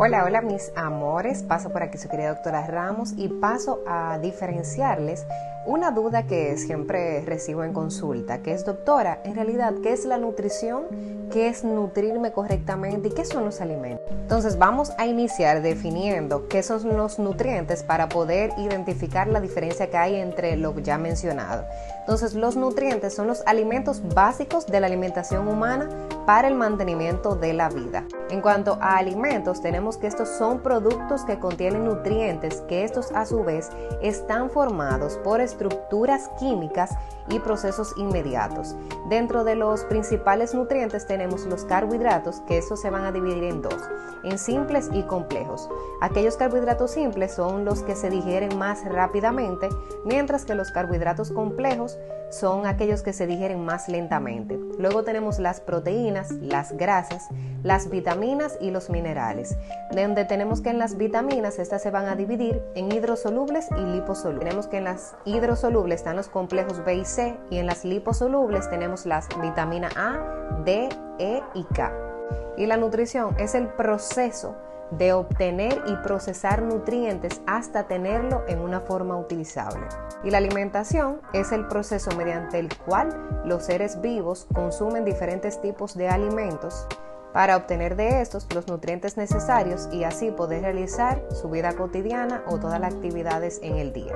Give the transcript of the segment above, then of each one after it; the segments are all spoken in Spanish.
Hola, hola mis amores, paso por aquí su querida doctora Ramos y paso a diferenciarles una duda que siempre recibo en consulta, que es doctora, en realidad, ¿qué es la nutrición? ¿Qué es nutrirme correctamente? ¿Y qué son los alimentos? Entonces vamos a iniciar definiendo qué son los nutrientes para poder identificar la diferencia que hay entre lo ya mencionado. Entonces los nutrientes son los alimentos básicos de la alimentación humana para el mantenimiento de la vida. En cuanto a alimentos, tenemos que estos son productos que contienen nutrientes que estos a su vez están formados por estructuras químicas y procesos inmediatos. Dentro de los principales nutrientes tenemos los carbohidratos, que estos se van a dividir en dos, en simples y complejos. Aquellos carbohidratos simples son los que se digieren más rápidamente, mientras que los carbohidratos complejos son aquellos que se digieren más lentamente. Luego tenemos las proteínas, las grasas, las vitaminas y los minerales, donde tenemos que en las vitaminas estas se van a dividir en hidrosolubles y liposolubles. Tenemos que en las hidrosolubles están los complejos B y C y en las liposolubles tenemos las vitamina A, D, E y K. Y la nutrición es el proceso de obtener y procesar nutrientes hasta tenerlo en una forma utilizable. Y la alimentación es el proceso mediante el cual los seres vivos consumen diferentes tipos de alimentos para obtener de estos los nutrientes necesarios y así poder realizar su vida cotidiana o todas las actividades en el día.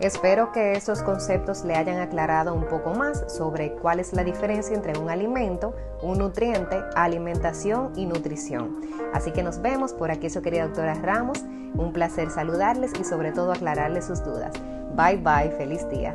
Espero que estos conceptos le hayan aclarado un poco más sobre cuál es la diferencia entre un alimento, un nutriente, alimentación y nutrición. Así que nos vemos por aquí su querida doctora Ramos. Un placer saludarles y sobre todo aclararles sus dudas. Bye bye, feliz día.